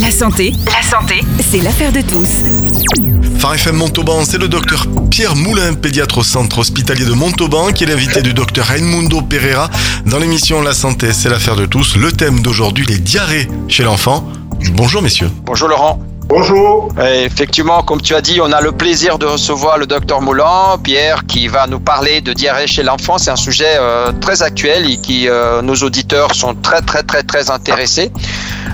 La santé, la santé, c'est l'affaire de tous. Phare FM Montauban, c'est le docteur Pierre Moulin, pédiatre au centre hospitalier de Montauban, qui est l'invité du docteur Raimundo Pereira dans l'émission La santé, c'est l'affaire de tous. Le thème d'aujourd'hui, les diarrhées chez l'enfant. Bonjour messieurs. Bonjour Laurent. Bonjour. Et effectivement, comme tu as dit, on a le plaisir de recevoir le docteur Moulin, Pierre, qui va nous parler de diarrhée chez l'enfant. C'est un sujet euh, très actuel et qui euh, nos auditeurs sont très très très très intéressés.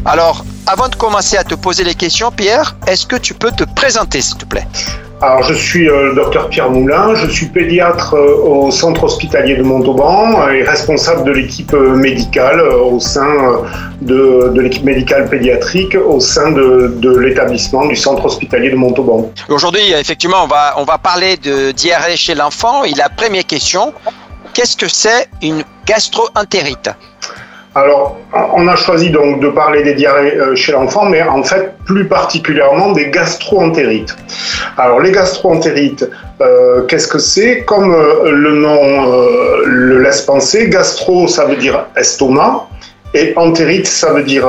Alors, avant de commencer à te poser les questions, Pierre, est-ce que tu peux te présenter, s'il te plaît? Alors, je suis euh, le docteur Pierre Moulin, je suis pédiatre euh, au centre hospitalier de Montauban et responsable de l'équipe euh, médicale au sein de, l'équipe médicale pédiatrique au sein de, de l'établissement du centre hospitalier de Montauban. Aujourd'hui, effectivement, on va, on va parler de diarrhée chez l'enfant. Et la première question, qu'est-ce que c'est une gastroentérite? Alors, on a choisi donc de parler des diarrhées euh, chez l'enfant, mais en fait plus particulièrement des gastroentérites. Alors, les gastroentérites, euh, qu'est-ce que c'est? Comme euh, le nom le laisse penser, gastro, ça veut dire estomac. Et entérite, ça veut dire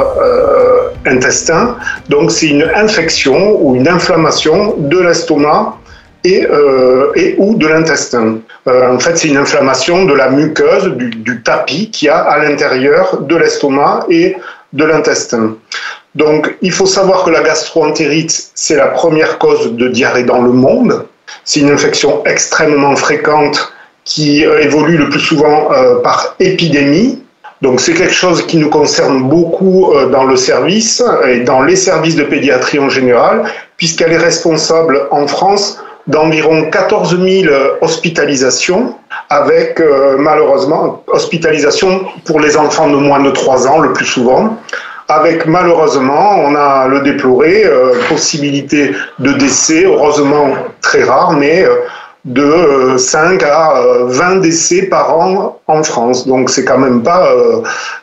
intestin. Donc c'est une infection ou une inflammation de l'estomac et, et ou de l'intestin. Euh, en fait, c'est une inflammation de la muqueuse, du, tapis qu'il y a à l'intérieur de l'estomac et de l'intestin. Donc, il faut savoir que la gastroentérite, c'est la première cause de diarrhée dans le monde. C'est une infection extrêmement fréquente qui euh, évolue le plus souvent euh, par épidémie. Donc c'est quelque chose qui nous concerne beaucoup dans le service et dans les services de pédiatrie en général, puisqu'elle est responsable en France d'environ 14 000 hospitalisations, avec euh, malheureusement hospitalisation pour les enfants de moins de 3 ans le plus souvent. Avec malheureusement, on a le déploré, euh, possibilité de décès, heureusement très rare, mais euh, de 5 à 20 décès par an en France. Donc c'est quand même pas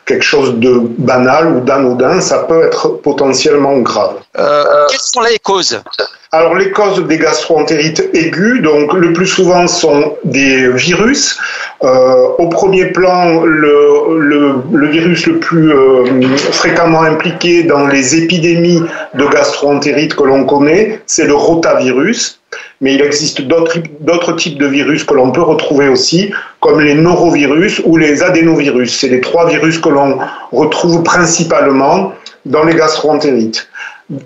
quelque chose de banal ou d'anodin, ça peut être potentiellement grave. quelles sont les causes? Alors les causes des gastroentérites aiguës, donc le plus souvent sont des virus. Euh, au premier plan, le, le, le virus le plus euh, fréquemment impliqué dans les épidémies de gastroentérite que l'on connaît, c'est le rotavirus. Mais il existe d'autres types de virus que l'on peut retrouver aussi, comme les norovirus ou les adénovirus. C'est les trois virus que l'on retrouve principalement dans les gastroentérites.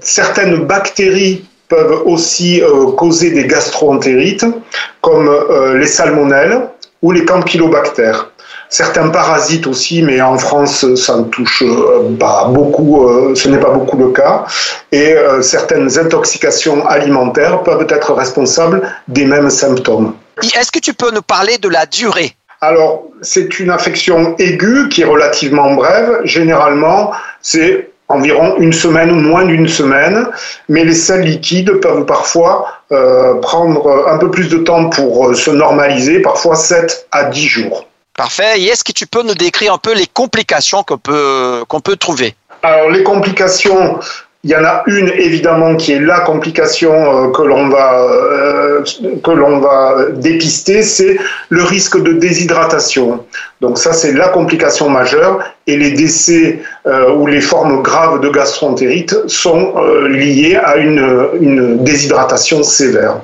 Certaines bactéries peuvent aussi euh, causer des gastroentérites, comme euh, les salmonelles ou les campylobactères. Certains parasites aussi, mais en France, ça ne touche euh, pas beaucoup, ce n'est pas beaucoup le cas. Et certaines intoxications alimentaires peuvent être responsables des mêmes symptômes. Est-ce que tu peux nous parler de la durée? Alors, c'est une affection aiguë qui est relativement brève. Généralement, c'est environ une semaine ou moins d'une semaine, mais les selles liquides peuvent parfois euh, prendre un peu plus de temps pour euh, se normaliser, parfois 7 à 10 jours. Parfait. Et est-ce que tu peux nous décrire un peu les complications qu'on peut, peut trouver? Alors les complications, il y en a une évidemment qui est la complication euh, que l'on va euh, va dépister, c'est le risque de déshydratation. Donc ça c'est la complication majeure et les décès euh, ou les formes graves de gastroentérite sont liés à une, une déshydratation sévère.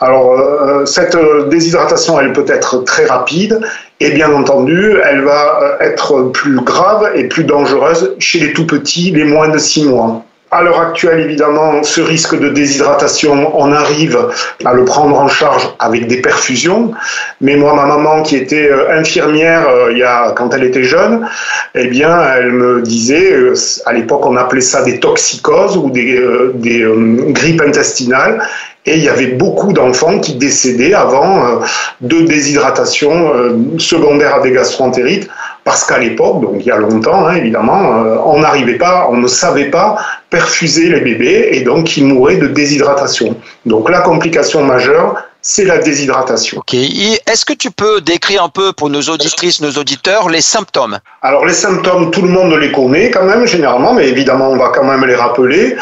Alors, cette déshydratation, elle peut être très rapide et bien entendu, elle va être plus grave et plus dangereuse chez les tout petits, les moins de 6 mois. À l'heure actuelle, évidemment, ce risque de déshydratation, on arrive à le prendre en charge avec des perfusions. Mais moi, ma maman, qui était euh, infirmière euh, il y a, quand elle était jeune, eh bien, elle me disait, euh, à l'époque, on appelait ça des toxicoses ou des, des grippes intestinales. Il y avait beaucoup d'enfants qui décédaient avant de déshydratation secondaire à des gastroentérites parce qu'à l'époque, donc il y a longtemps hein, évidemment, euh, on n'arrivait pas, on ne savait pas perfuser les bébés et donc ils mouraient de déshydratation. Donc la complication majeure, c'est la déshydratation. Ok. Est-ce que tu peux décrire un peu pour nos auditrices, nos auditeurs, les symptômes? Alors les symptômes, tout le monde les connaît quand même généralement, mais évidemment on va quand même les rappeler.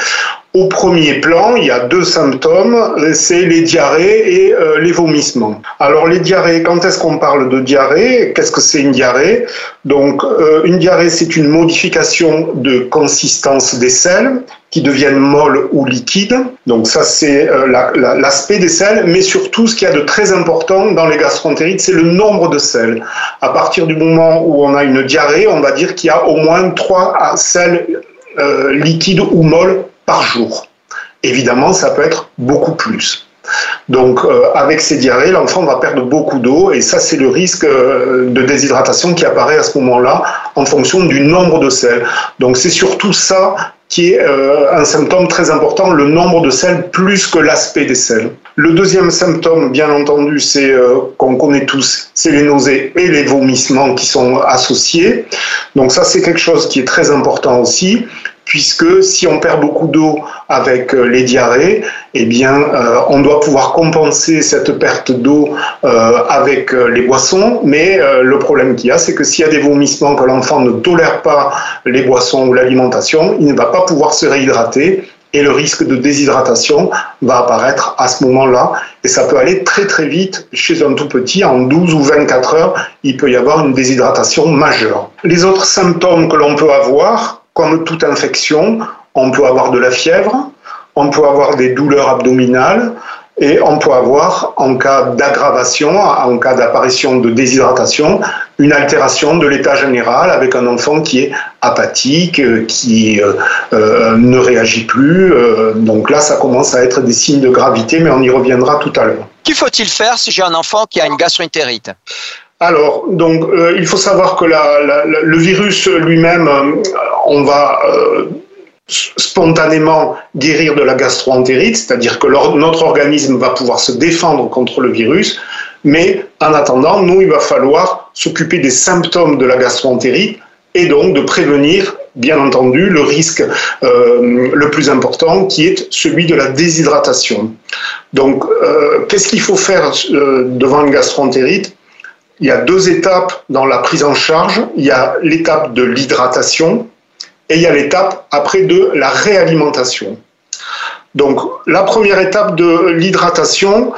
au premier plan, il y a deux symptômes, c'est les diarrhées et euh, les vomissements. Alors les diarrhées, quand est-ce qu'on parle de diarrhée? Qu'est-ce que c'est une diarrhée? Donc euh, une diarrhée, c'est une modification de consistance des selles qui deviennent molles ou liquides. Donc ça, c'est euh, l'aspect des selles, mais surtout, ce qu'il y a de très important dans les gastroentérites, c'est le nombre de selles. À partir du moment où on a une diarrhée, on va dire qu'il y a au moins trois selles liquides ou molles par jour. Évidemment, ça peut être beaucoup plus. Donc, euh, avec ces diarrhées, l'enfant va perdre beaucoup d'eau et ça, c'est le risque euh, de déshydratation qui apparaît à ce moment-là en fonction du nombre de sels. Donc, c'est surtout ça qui est euh, un symptôme très important, le nombre de sels plus que l'aspect des sels. Le deuxième symptôme, bien entendu, c'est qu'on connaît tous, c'est les nausées et les vomissements qui sont associés. Donc ça, c'est quelque chose qui est très important aussi puisque si on perd beaucoup d'eau avec euh, les diarrhées, eh bien, euh, on doit pouvoir compenser cette perte d'eau euh, avec les boissons. Mais le problème qu'il y a, c'est que s'il y a des vomissements, que l'enfant ne tolère pas les boissons ou l'alimentation, il ne va pas pouvoir se réhydrater et le risque de déshydratation va apparaître à ce moment-là. Et ça peut aller très très vite chez un tout petit. En 12 ou 24 heures, il peut y avoir une déshydratation majeure. Les autres symptômes que l'on peut avoir, comme toute infection, on peut avoir de la fièvre, on peut avoir des douleurs abdominales et on peut avoir, en cas d'aggravation, en cas d'apparition de déshydratation, une altération de l'état général avec un enfant qui est apathique, qui euh, euh, ne réagit plus. Euh, donc là, ça commence à être des signes de gravité, mais on y reviendra tout à l'heure. Qu'il faut-il faire si j'ai un enfant qui a une gastroentérite? Alors, donc, euh, il faut savoir que le virus lui-même, euh, on va euh, spontanément guérir de la gastroentérite, c'est-à-dire que notre organisme va pouvoir se défendre contre le virus, mais en attendant, nous, il va falloir s'occuper des symptômes de la gastroentérite et donc de prévenir, bien entendu, le risque le plus important qui est celui de la déshydratation. Donc, qu'est-ce qu'il faut faire devant une gastroentérite? Il y a deux étapes dans la prise en charge. Il y a l'étape de l'hydratation et il y a l'étape après de la réalimentation. Donc la première étape de l'hydratation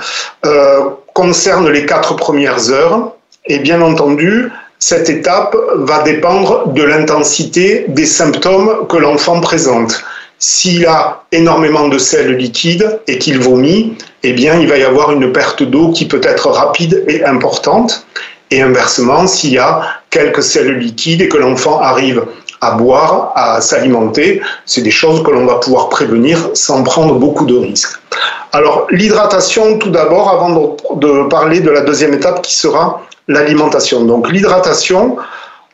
euh, concerne les quatre premières heures et bien entendu, cette étape va dépendre de l'intensité des symptômes que l'enfant présente. S'il a énormément de sel liquide et qu'il vomit, eh bien, il va y avoir une perte d'eau qui peut être rapide et importante. Et inversement, s'il y a quelques sels liquides et que l'enfant arrive à boire, à s'alimenter, c'est des choses que l'on va pouvoir prévenir sans prendre beaucoup de risques. Alors, l'hydratation, tout d'abord, avant de, parler de la deuxième étape qui sera l'alimentation. Donc, l'hydratation,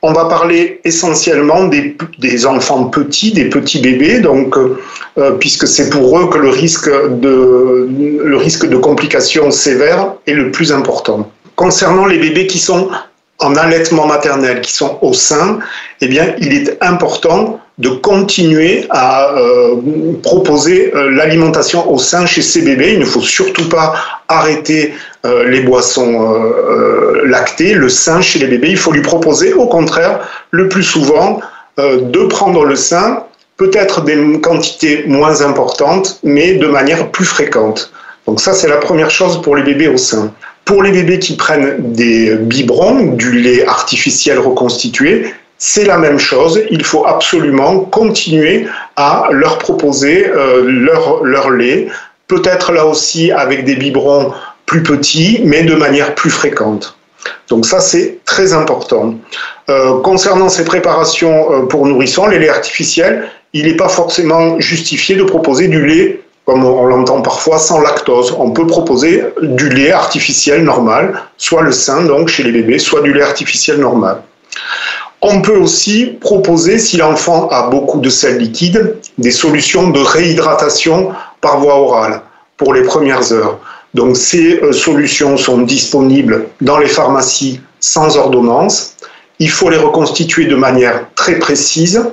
on va parler essentiellement des, enfants petits, des petits bébés, donc, euh, puisque c'est pour eux que le risque, de, complications sévères est le plus important. Concernant les bébés qui sont en allaitement maternel, qui sont au sein, eh bien, il est important de continuer à euh, proposer euh, l'alimentation au sein chez ces bébés. Il ne faut surtout pas arrêter euh, les boissons lactées, le sein chez les bébés. Il faut lui proposer, au contraire, le plus souvent, de prendre le sein, peut-être des quantités moins importantes, mais de manière plus fréquente. Donc ça, c'est la première chose pour les bébés au sein. Pour les bébés qui prennent des biberons, du lait artificiel reconstitué, c'est la même chose. Il faut absolument continuer à leur proposer euh, leur, leur lait, peut-être là aussi avec des biberons plus petits, mais de manière plus fréquente. Donc ça, c'est très important. Euh, concernant ces préparations euh, pour nourrissons, les laits artificiels, il n'est pas forcément justifié de proposer du lait comme on l'entend parfois, sans lactose. On peut proposer du lait artificiel normal, soit le sein donc chez les bébés, soit du lait artificiel normal. On peut aussi proposer, si l'enfant a beaucoup de sel liquide, des solutions de réhydratation par voie orale pour les premières heures. Donc ces euh, solutions sont disponibles dans les pharmacies sans ordonnance. Il faut les reconstituer de manière très précise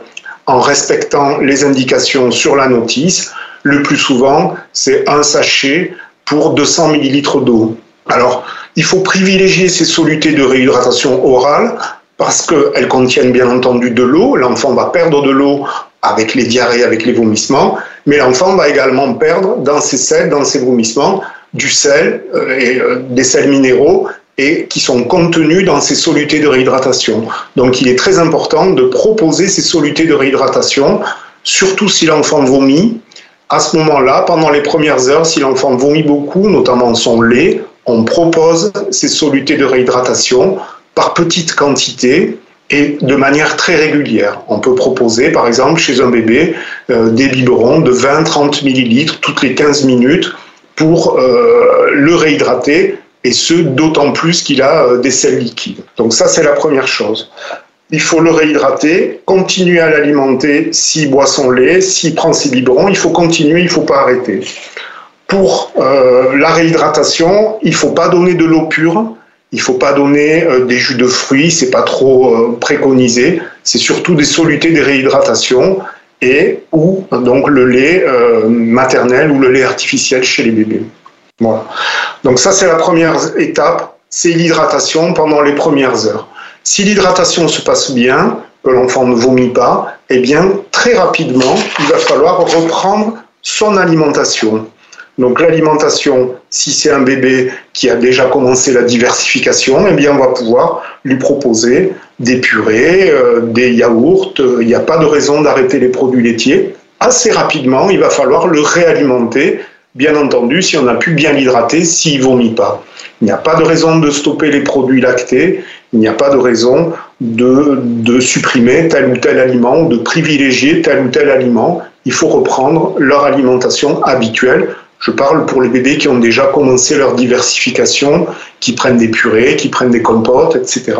en respectant les indications sur la notice le plus souvent, c'est un sachet pour 200 ml d'eau. Alors, il faut privilégier ces solutés de réhydratation orale parce qu'elles contiennent bien entendu de l'eau. L'enfant va perdre de l'eau avec les diarrhées, avec les vomissements, mais l'enfant va également perdre dans ses sels, dans ses vomissements, du sel euh, et euh, des sels minéraux et qui sont contenus dans ces solutés de réhydratation. Donc il est très important de proposer ces solutés de réhydratation, surtout si l'enfant vomit. À ce moment-là, pendant les premières heures, si l'enfant vomit beaucoup, notamment son lait, on propose ces solutés de réhydratation par petites quantités et de manière très régulière. On peut proposer, par exemple, chez un bébé, euh, des biberons de 20-30 millilitres toutes les 15 minutes pour euh, le réhydrater, et ce, d'autant plus qu'il a euh, des sels liquides. Donc ça, c'est la première chose. Il faut le réhydrater, continuer à l'alimenter s'il boit son lait, s'il prend ses biberons, il faut continuer, il ne faut pas arrêter. Pour la réhydratation, il ne faut pas donner de l'eau pure, il ne faut pas donner euh, des jus de fruits, c'est pas trop euh, préconisé. C'est surtout des solutés de réhydratation et ou donc le lait euh, maternel ou le lait artificiel chez les bébés. Voilà. Donc ça c'est la première étape, c'est l'hydratation pendant les premières heures. Si l'hydratation se passe bien, que l'enfant ne vomit pas, eh bien très rapidement il va falloir reprendre son alimentation. Donc l'alimentation, si c'est un bébé qui a déjà commencé la diversification, eh bien on va pouvoir lui proposer des purées, euh, des yaourts. Il n'y a pas de raison d'arrêter les produits laitiers. Assez rapidement, il va falloir le réalimenter. Bien entendu, si on a pu bien l'hydrater, s'il vomit pas. Il n'y a pas de raison de stopper les produits lactés. Il n'y a pas de raison de, de supprimer tel ou tel aliment ou de privilégier tel ou tel aliment. Il faut reprendre leur alimentation habituelle je parle pour les bébés qui ont déjà commencé leur diversification, qui prennent des purées, qui prennent des compotes, etc.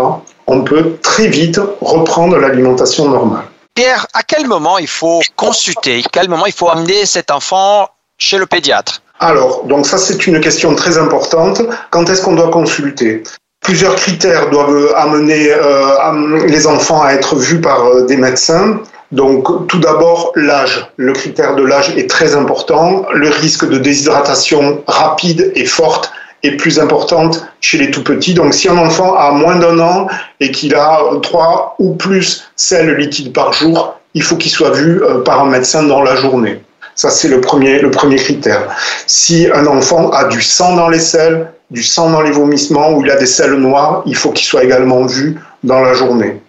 On peut très vite reprendre l'alimentation normale. Pierre, à quel moment il faut consulter À quel moment il faut amener cet enfant chez le pédiatre? Alors, donc ça c'est une question très importante. Quand est-ce qu'on doit consulter? Plusieurs critères doivent amener euh, les enfants à être vus par euh, des médecins. Donc, tout d'abord, l'âge. Le critère de l'âge est très important. Le risque de déshydratation rapide et forte est plus importante chez les tout petits. Donc, si un enfant a moins d'un an et qu'il a trois ou plus sels liquides par jour, il faut qu'il soit vu euh, par un médecin dans la journée. Ça, c'est le premier, le premier critère. Si un enfant a du sang dans les selles, du sang dans les vomissements ou il a des selles noires, il faut qu'il soit également vu dans la journée.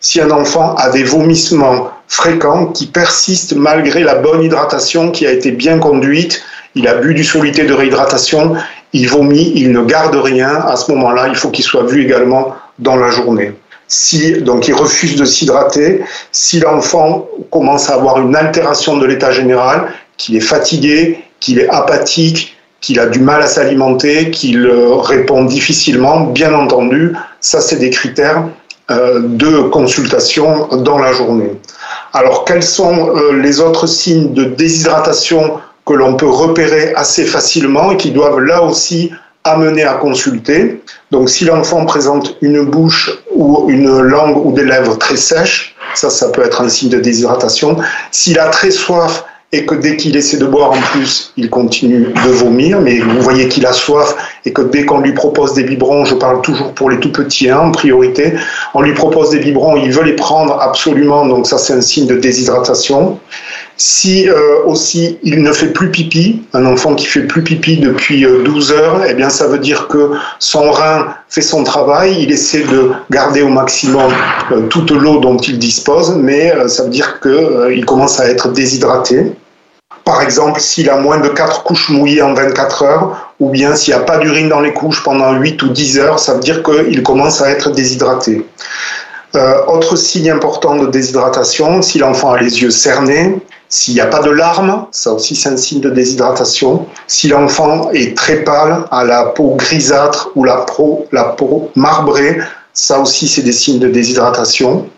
Si un enfant a des vomissements fréquents qui persistent malgré la bonne hydratation qui a été bien conduite, il a bu du soluté de réhydratation, il vomit, il ne garde rien, à ce moment-là, il faut qu'il soit vu également dans la journée. Si donc il refuse de s'hydrater, si l'enfant commence à avoir une altération de l'état général, qu'il est fatigué, qu'il est apathique, qu'il a du mal à s'alimenter, qu'il euh, répond difficilement, bien entendu, ça c'est des critères de consultation dans la journée. Alors, quels sont euh, les autres signes de déshydratation que l'on peut repérer assez facilement et qui doivent là aussi amener à consulter? Donc, si l'enfant présente une bouche ou une langue ou des lèvres très sèches, ça, ça peut être un signe de déshydratation. S'il a très soif et que dès qu'il essaie de boire en plus, il continue de vomir, mais vous voyez qu'il a soif. Et que dès qu'on lui propose des biberons, je parle toujours pour les tout petits hein, en priorité, on lui propose des biberons, il veut les prendre absolument, donc ça c'est un signe de déshydratation. Si euh, aussi il ne fait plus pipi, un enfant qui fait plus pipi depuis 12 euh, heures, eh bien ça veut dire que son rein fait son travail, il essaie de garder au maximum euh, toute l'eau dont il dispose, mais ça veut dire qu'il commence à être déshydraté. Par exemple, s'il a moins de 4 couches mouillées en 24 heures, ou bien s'il n'y a pas d'urine dans les couches pendant 8 ou 10 heures, ça veut dire qu'il commence à être déshydraté. autre signe important de déshydratation, si l'enfant a les yeux cernés, s'il n'y a pas de larmes, ça aussi c'est un signe de déshydratation. Si l'enfant est très pâle, a la peau grisâtre ou la peau, marbrée, ça aussi c'est des signes de déshydratation.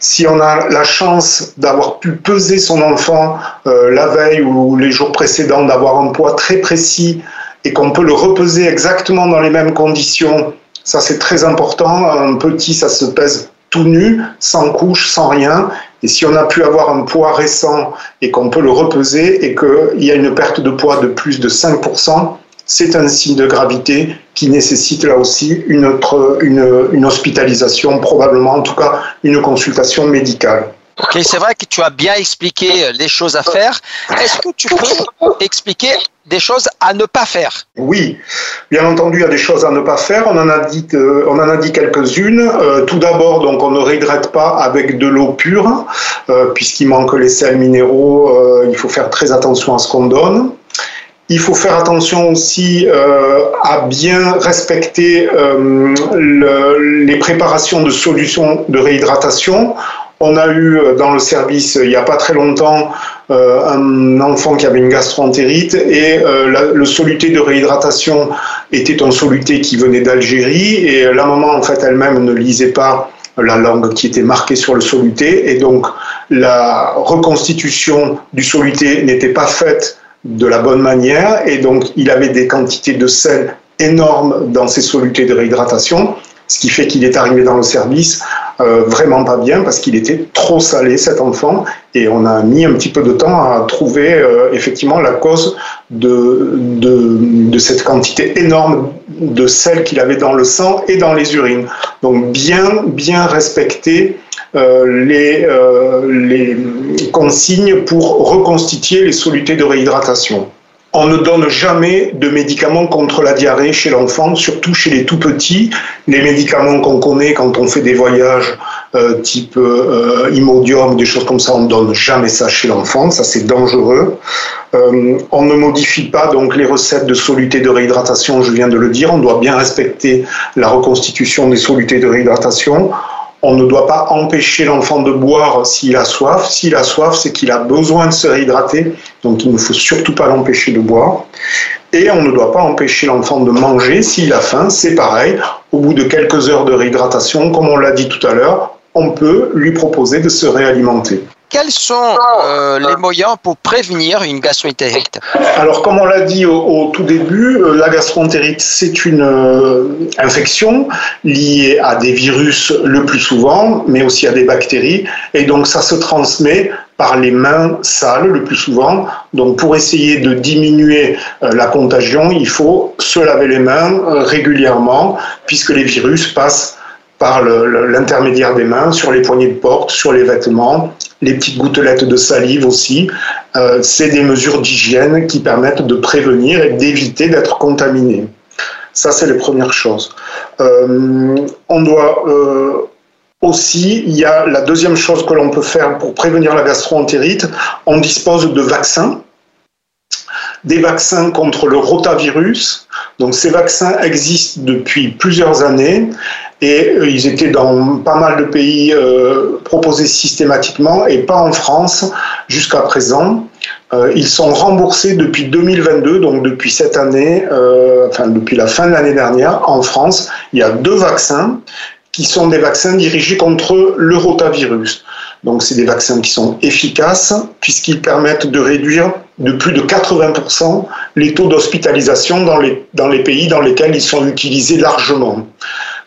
Si on a la chance d'avoir pu peser son enfant euh, la veille ou les jours précédents, d'avoir un poids très précis et qu'on peut le repeser exactement dans les mêmes conditions, ça c'est très important. Un petit, ça se pèse tout nu, sans couche, sans rien. Et si on a pu avoir un poids récent et qu'on peut le repeser et qu'il y a une perte de poids de plus de 5%, c'est un signe de gravité qui nécessite là aussi une, autre, une, une hospitalisation, probablement en tout cas une consultation médicale. Ok, c'est vrai que tu as bien expliqué les choses à faire. Est-ce que tu peux expliquer des choses à ne pas faire? Oui, bien entendu, il y a des choses à ne pas faire. On en a dit, euh, on en a dit quelques-unes. Euh, tout d'abord, donc, on ne réhydrate pas avec de l'eau pure, euh, puisqu'il manque les sels minéraux. il faut faire très attention à ce qu'on donne. Il faut faire attention aussi à bien respecter les préparations de solutions de réhydratation. On a eu euh, dans le service, il n'y a pas très longtemps, euh, un enfant qui avait une gastroentérite et euh, le soluté de réhydratation était un soluté qui venait d'Algérie et la maman, en fait, elle-même ne lisait pas la langue qui était marquée sur le soluté et donc la reconstitution du soluté n'était pas faite de la bonne manière et donc il avait des quantités de sel énormes dans ses solutés de réhydratation ce qui fait qu'il est arrivé dans le service euh, vraiment pas bien parce qu'il était trop salé cet enfant et on a mis un petit peu de temps à trouver euh, effectivement la cause de, cette quantité énorme de sel qu'il avait dans le sang et dans les urines. Donc bien bien respecter euh, les, les consignes pour reconstituer les solutés de réhydratation. On ne donne jamais de médicaments contre la diarrhée chez l'enfant, surtout chez les tout petits. Les médicaments qu'on connaît quand on fait des voyages euh, type euh, Imodium, des choses comme ça, on ne donne jamais ça chez l'enfant, ça c'est dangereux. Euh, on ne modifie pas donc les recettes de soluté de réhydratation, je viens de le dire, on doit bien respecter la reconstitution des solutés de réhydratation. On ne doit pas empêcher l'enfant de boire s'il a soif. S'il a soif, c'est qu'il a besoin de se réhydrater, donc il ne faut surtout pas l'empêcher de boire. Et on ne doit pas empêcher l'enfant de manger s'il a faim, c'est pareil. Au bout de quelques heures de réhydratation, comme on l'a dit tout à l'heure, on peut lui proposer de se réalimenter. Quels sont euh, les moyens pour prévenir une gastroentérite Alors, comme on l'a dit au, tout début, euh, la gastroentérite, c'est une euh, infection liée à des virus le plus souvent, mais aussi à des bactéries. Et donc, ça se transmet par les mains sales le plus souvent. Donc, pour essayer de diminuer la contagion, il faut se laver les mains régulièrement, puisque les virus passent par l'intermédiaire des mains, sur les poignées de porte, sur les vêtements, les petites gouttelettes de salive aussi. Euh, c'est des mesures d'hygiène qui permettent de prévenir et d'éviter d'être contaminé. Ça, c'est les premières choses. Euh, on doit euh, aussi, il y a la deuxième chose que l'on peut faire pour prévenir la gastroentérite, on dispose de vaccins des vaccins contre le rotavirus. Donc ces vaccins existent depuis plusieurs années et euh, ils étaient dans pas mal de pays euh, proposés systématiquement et pas en France jusqu'à présent. Euh, ils sont remboursés depuis 2022, donc depuis cette année, enfin depuis la fin de l'année dernière, en France. Il y a deux vaccins qui sont des vaccins dirigés contre le rotavirus. Donc c'est des vaccins qui sont efficaces puisqu'ils permettent de réduire de plus de 80% les taux d'hospitalisation dans les, dans les pays dans lesquels ils sont utilisés largement.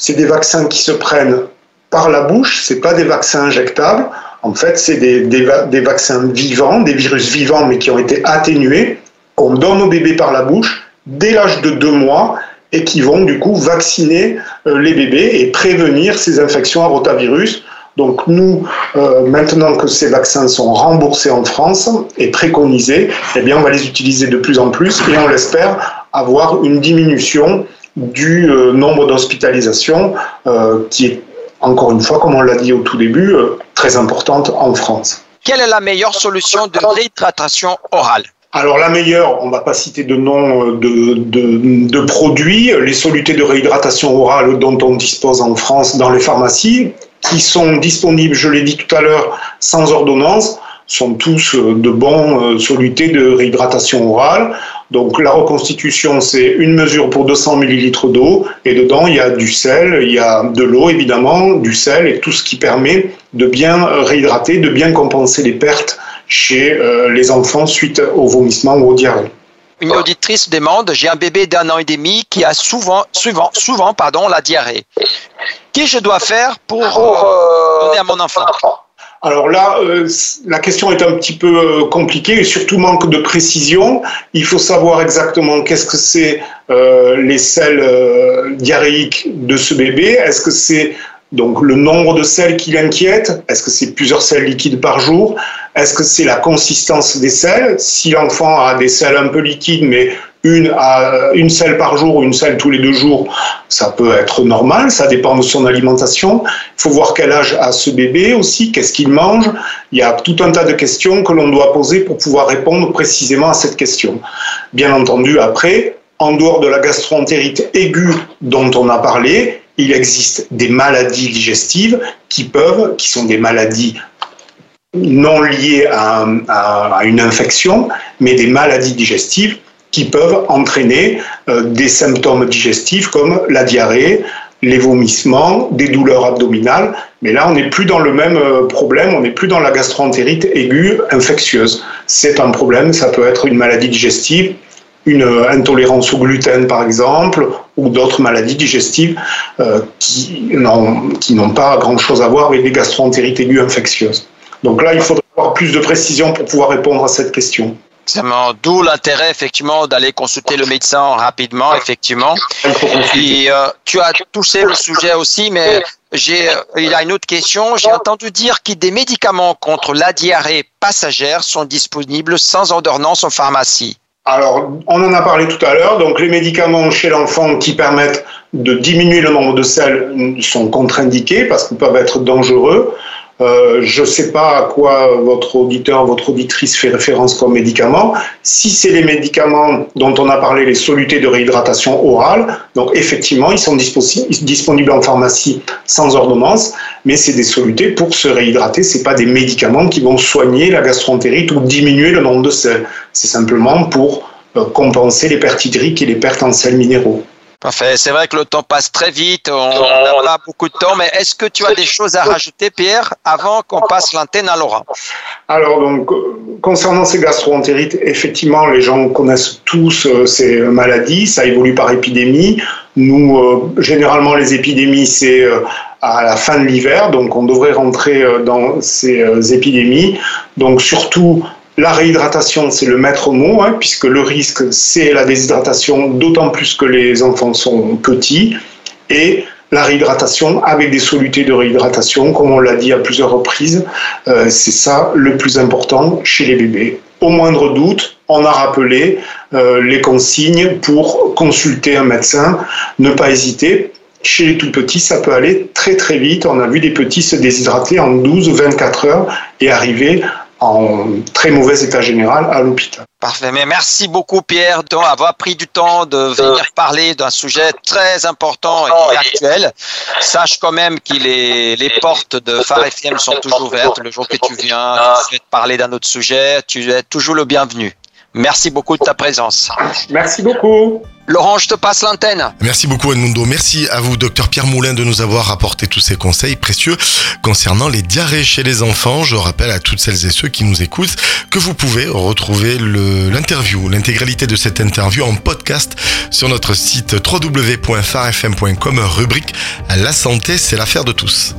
C'est des vaccins qui se prennent par la bouche, c'est pas des vaccins injectables. En fait, c'est des, des, vaccins vivants, des virus vivants mais qui ont été atténués, qu'on donne aux bébés par la bouche dès l'âge de deux mois et qui vont du coup vacciner euh, les bébés et prévenir ces infections à rotavirus donc nous, euh, maintenant que ces vaccins sont remboursés en France et préconisés, eh bien on va les utiliser de plus en plus et on l'espère avoir une diminution du euh, nombre d'hospitalisations euh, qui est, encore une fois, comme on l'a dit au tout début, très importante en France. Quelle est la meilleure solution de réhydratation orale? Alors la meilleure, on ne va pas citer de nom de, de, de, produits, les solutés de réhydratation orale dont on dispose en France dans les pharmacies, qui sont disponibles, je l'ai dit tout à l'heure, sans ordonnance, sont tous euh, de bons euh, solutés de réhydratation orale. Donc la reconstitution, c'est une mesure pour 200 ml d'eau et dedans il y a du sel, il y a de l'eau évidemment, du sel et tout ce qui permet de bien réhydrater, de bien compenser les pertes chez euh, les enfants suite au vomissement ou au diarrhée. Une auditrice demande J'ai un bébé d'un an et demi qui a souvent, souvent, souvent pardon, la diarrhée. Qu'est-ce que je dois faire pour euh, donner à mon enfant? Alors là, euh, la question est un petit peu euh, compliquée et surtout manque de précision. Il faut savoir exactement qu'est-ce que c'est euh, les selles diarrhéiques de ce bébé. Est-ce que c'est donc le nombre de selles qui l'inquiète? Est-ce que c'est plusieurs selles liquides par jour? Est-ce que c'est la consistance des selles? Si l'enfant a des selles un peu liquides mais une, à, une selle par jour ou une selle tous les deux jours, ça peut être normal, ça dépend de son alimentation. Il faut voir quel âge a ce bébé aussi, qu'est-ce qu'il mange. Il y a tout un tas de questions que l'on doit poser pour pouvoir répondre précisément à cette question. Bien entendu, après, en dehors de la gastroentérite aiguë dont on a parlé, il existe des maladies digestives qui peuvent, qui sont des maladies non liées à, à une infection, mais des maladies digestives qui peuvent entraîner euh, des symptômes digestifs comme la diarrhée, les vomissements, des douleurs abdominales. Mais là, on n'est plus dans le même euh, problème, on n'est plus dans la gastroentérite aiguë infectieuse. C'est un problème, ça peut être une maladie digestive, une euh, intolérance au gluten par exemple, ou d'autres maladies digestives qui n'ont pas grand-chose à voir avec des gastroentérites aiguës infectieuses. Donc là, il faudrait avoir plus de précision pour pouvoir répondre à cette question. D'où l'intérêt effectivement d'aller consulter le médecin rapidement, effectivement. Et euh, tu as touché le sujet aussi, mais j'ai, euh, il y a une autre question. J'ai entendu dire que des médicaments contre la diarrhée passagère sont disponibles sans ordonnance en pharmacie. Alors, on en a parlé tout à l'heure. Donc, les médicaments chez l'enfant qui permettent de diminuer le nombre de selles sont contre-indiqués parce qu'ils peuvent être dangereux. Euh, je ne sais pas à quoi votre auditeur, votre auditrice fait référence comme médicament. Si c'est les médicaments dont on a parlé, les solutés de réhydratation orale, donc effectivement, ils sont disponibles en pharmacie sans ordonnance, mais c'est des solutés pour se réhydrater. C'est pas des médicaments qui vont soigner la gastroentérite ou diminuer le nombre de sels. C'est simplement pour euh, compenser les pertes hydriques et les pertes en sels minéraux. Parfait. C'est vrai que le temps passe très vite. On n'a pas beaucoup de temps, mais est-ce que tu as des choses à rajouter, Pierre, avant qu'on passe l'antenne à Laura? Alors, donc, concernant ces gastroentérites, effectivement, les gens connaissent tous euh, ces maladies. Ça évolue par épidémie. Nous, euh, généralement, les épidémies, c'est euh, à la fin de l'hiver, donc on devrait rentrer dans ces épidémies. Donc, surtout la réhydratation, c'est le maître mot, hein, puisque le risque, c'est la déshydratation, d'autant plus que les enfants sont petits. Et la réhydratation avec des solutés de réhydratation, comme on l'a dit à plusieurs reprises, euh, c'est ça le plus important chez les bébés. Au moindre doute, on a rappelé euh, les consignes pour consulter un médecin, ne pas hésiter. Chez les tout petits, ça peut aller très très vite. On a vu des petits se déshydrater en 12-24 heures et arriver en très mauvais état général à l'hôpital. Parfait. Mais merci beaucoup, Pierre, d'avoir pris du temps de venir parler d'un sujet très important et actuel. Sache quand même que les, les portes de Phare FM sont toujours ouvertes. Le jour que tu viens, tu souhaites parler d'un autre sujet, tu es toujours le bienvenu. Merci beaucoup de ta présence. Merci beaucoup. Laurent, je te passe l'antenne. Merci beaucoup Edmundo. Merci à vous, docteur Pierre Moulin, de nous avoir apporté tous ces conseils précieux concernant les diarrhées chez les enfants. Je rappelle à toutes celles et ceux qui nous écoutent que vous pouvez retrouver l'interview, l'intégralité de cette interview en podcast sur notre site www.farfm.com, rubrique La santé, c'est l'affaire de tous.